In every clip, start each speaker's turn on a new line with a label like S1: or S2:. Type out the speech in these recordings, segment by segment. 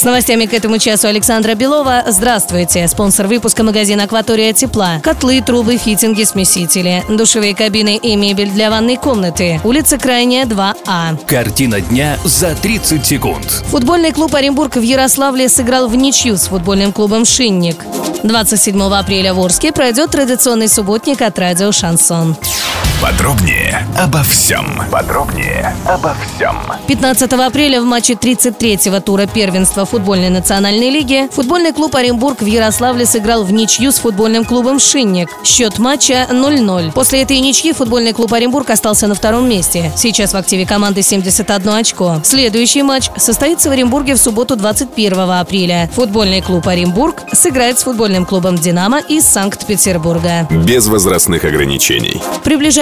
S1: С новостями к этому часу Александра Белова. Здравствуйте. Спонсор выпуска магазин «Акватория тепла». Котлы, трубы, фитинги, смесители. Душевые кабины и мебель для ванной комнаты. Улица Крайняя, 2А.
S2: Картина дня за 30 секунд.
S1: Футбольный клуб «Оренбург» в Ярославле сыграл в ничью с футбольным клубом «Шинник». 27 апреля в Орске пройдет традиционный субботник от радио «Шансон».
S3: Подробнее обо всем. Подробнее обо всем.
S1: 15 апреля в матче 33-го тура первенства футбольной национальной лиги футбольный клуб «Оренбург» в Ярославле сыграл в ничью с футбольным клубом «Шинник». Счет матча 0-0. После этой ничьи футбольный клуб «Оренбург» остался на втором месте. Сейчас в активе команды 71 очко. Следующий матч состоится в Оренбурге в субботу 21 апреля. Футбольный клуб «Оренбург» сыграет с футбольным клубом «Динамо» из Санкт-Петербурга.
S4: Без возрастных ограничений.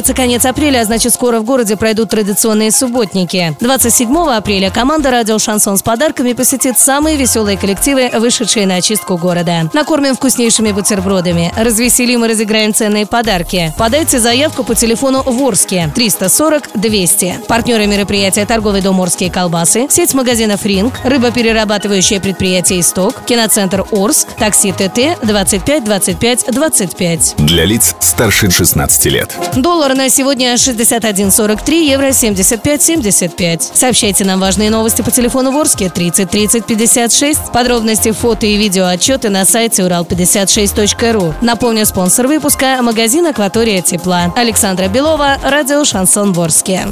S1: Приближается конец апреля, а значит скоро в городе пройдут традиционные субботники. 27 апреля команда «Радио Шансон» с подарками посетит самые веселые коллективы, вышедшие на очистку города. Накормим вкуснейшими бутербродами, развеселим и разыграем ценные подарки. Подайте заявку по телефону Ворске 340 200. Партнеры мероприятия торговый дом «Орские колбасы», сеть магазинов «Ринг», рыбоперерабатывающее предприятие «Исток», киноцентр «Орск», такси ТТ 25 25 25.
S4: Для лиц старше 16 лет.
S1: Доллар на сегодня 61.43, евро 75.75. Сообщайте нам важные новости по телефону Ворске 30 30 56. Подробности, фото и видео отчеты на сайте урал56.ру. Напомню, спонсор выпуска – магазин «Акватория тепла». Александра Белова, радио «Шансон Ворске».